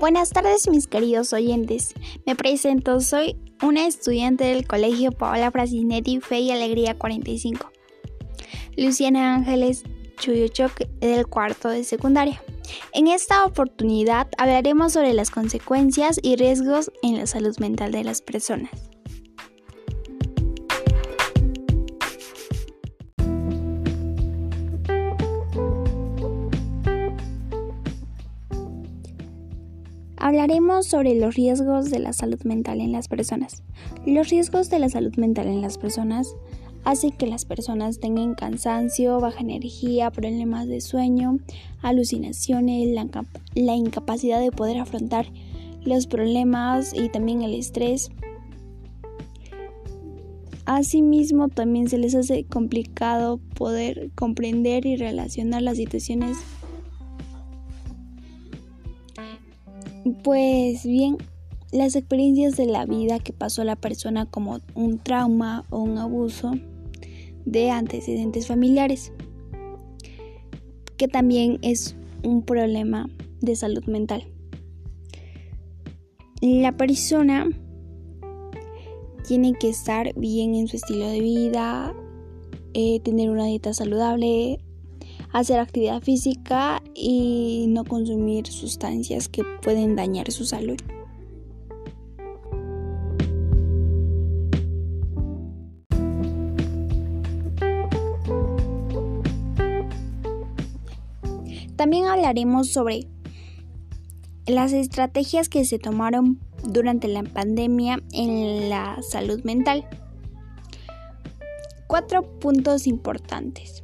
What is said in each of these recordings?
Buenas tardes mis queridos oyentes. Me presento, soy una estudiante del Colegio Paola Frasinetti Fe y Alegría 45. Luciana Ángeles Chuyuchoc del cuarto de secundaria. En esta oportunidad hablaremos sobre las consecuencias y riesgos en la salud mental de las personas. Hablaremos sobre los riesgos de la salud mental en las personas. Los riesgos de la salud mental en las personas hacen que las personas tengan cansancio, baja energía, problemas de sueño, alucinaciones, la, incapacidad de poder afrontar los problemas y también el estrés. Asimismo, también se les hace complicado poder comprender y relacionar las situaciones Pues bien, las experiencias de la vida que pasó la persona como un trauma o un abuso de antecedentes familiares, que también es un problema de salud mental. La persona tiene que estar bien en su estilo de vida, eh, tener una dieta saludable, hacer actividad física y no consumir sustancias que pueden dañar su salud. También hablaremos sobre las estrategias que se tomaron durante la pandemia en la salud mental. Cuatro puntos importantes.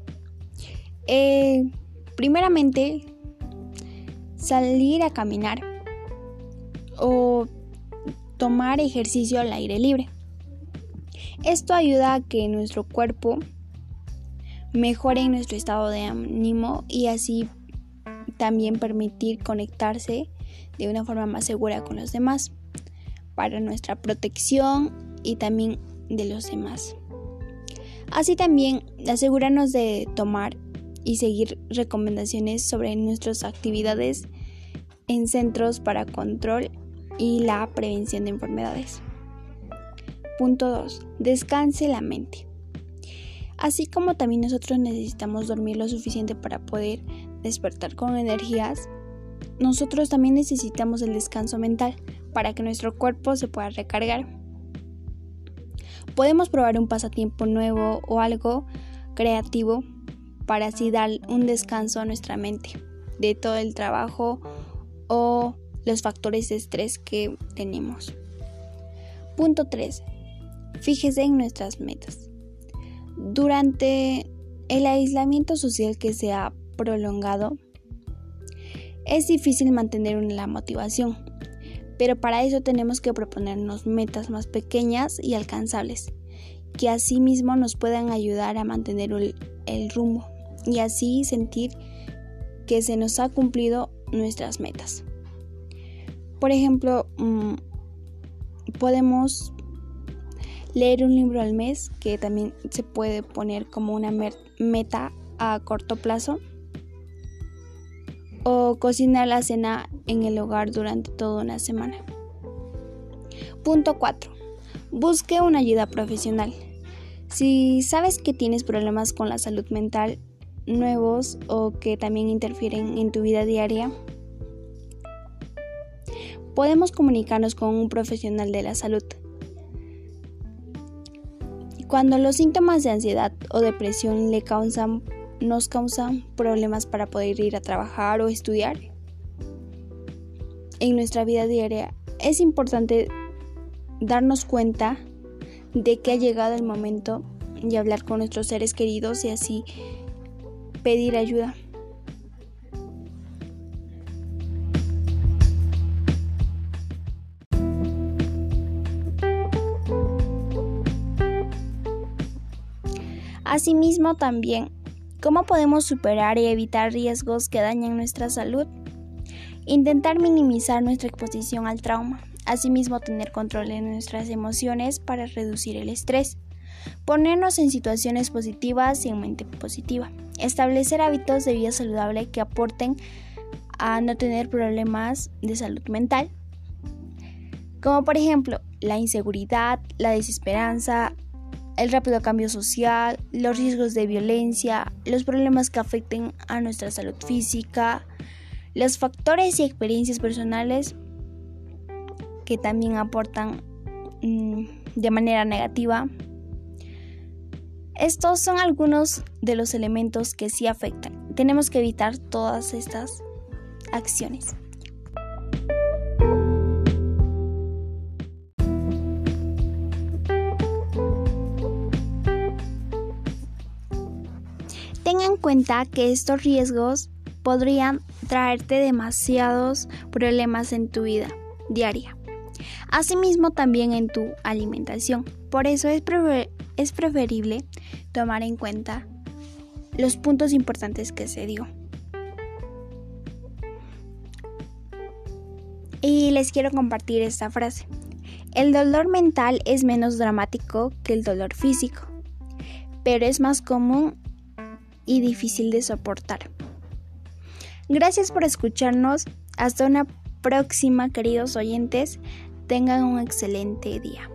Eh, primeramente, salir a caminar o tomar ejercicio al aire libre. Esto ayuda a que nuestro cuerpo mejore nuestro estado de ánimo y así también permitir conectarse de una forma más segura con los demás para nuestra protección y también de los demás. Así también asegurarnos de tomar y seguir recomendaciones sobre nuestras actividades en centros para control y la prevención de enfermedades. Punto 2. Descanse la mente. Así como también nosotros necesitamos dormir lo suficiente para poder despertar con energías, nosotros también necesitamos el descanso mental para que nuestro cuerpo se pueda recargar. Podemos probar un pasatiempo nuevo o algo creativo para así dar un descanso a nuestra mente de todo el trabajo o los factores de estrés que tenemos. Punto 3. Fíjese en nuestras metas. Durante el aislamiento social que se ha prolongado, es difícil mantener la motivación, pero para eso tenemos que proponernos metas más pequeñas y alcanzables, que asimismo nos puedan ayudar a mantener el, el rumbo y así sentir que se nos ha cumplido nuestras metas. Por ejemplo, mm, podemos leer un libro al mes, que también se puede poner como una meta a corto plazo, o cocinar la cena en el hogar durante toda una semana. Punto 4. Busque una ayuda profesional. Si sabes que tienes problemas con la salud mental, nuevos o que también interfieren en tu vida diaria, podemos comunicarnos con un profesional de la salud. Cuando los síntomas de ansiedad o depresión le causan, nos causan problemas para poder ir a trabajar o estudiar en nuestra vida diaria, es importante darnos cuenta de que ha llegado el momento de hablar con nuestros seres queridos y así pedir ayuda. Asimismo también, ¿cómo podemos superar y evitar riesgos que dañan nuestra salud? Intentar minimizar nuestra exposición al trauma. Asimismo, tener control en nuestras emociones para reducir el estrés. Ponernos en situaciones positivas y en mente positiva. Establecer hábitos de vida saludable que aporten a no tener problemas de salud mental, como por ejemplo la inseguridad, la desesperanza, el rápido cambio social, los riesgos de violencia, los problemas que afecten a nuestra salud física, los factores y experiencias personales que también aportan mm, de manera negativa. Estos son algunos de los elementos que sí afectan. Tenemos que evitar todas estas acciones. Ten en cuenta que estos riesgos podrían traerte demasiados problemas en tu vida diaria. Asimismo también en tu alimentación. Por eso es, es preferible tomar en cuenta los puntos importantes que se dio. Y les quiero compartir esta frase. El dolor mental es menos dramático que el dolor físico, pero es más común y difícil de soportar. Gracias por escucharnos. Hasta una próxima, queridos oyentes. Tengan un excelente día.